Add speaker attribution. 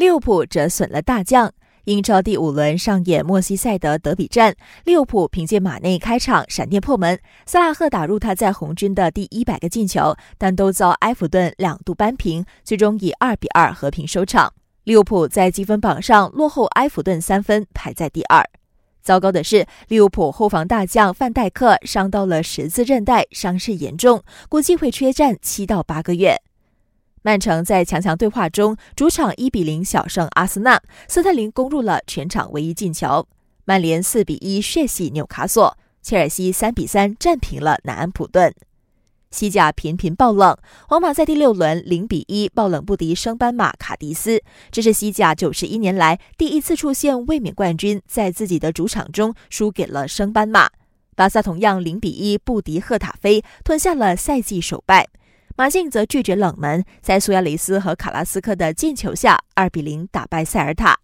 Speaker 1: 利物浦折损了大将。英超第五轮上演莫西塞德德比战，利物浦凭借马内开场闪电破门，萨拉赫打入他在红军的第一百个进球，但都遭埃弗顿两度扳平，最终以二比二和平收场。利物浦在积分榜上落后埃弗顿三分，排在第二。糟糕的是，利物浦后防大将范戴克伤到了十字韧带，伤势严重，估计会缺战七到八个月。曼城在强强对话中，主场一比零小胜阿森纳，斯特林攻入了全场唯一进球。曼联四比一血洗纽卡索，切尔西三比三战平了南安普顿。西甲频频爆冷，皇马在第六轮零比一爆冷不敌升班马卡迪斯，这是西甲九十一年来第一次出现卫冕冠军在自己的主场中输给了升班马。巴萨同样零比一不敌赫塔菲，吞下了赛季首败。马竞则拒绝冷门，在苏亚雷斯和卡拉斯科的进球下，二比零打败塞尔塔。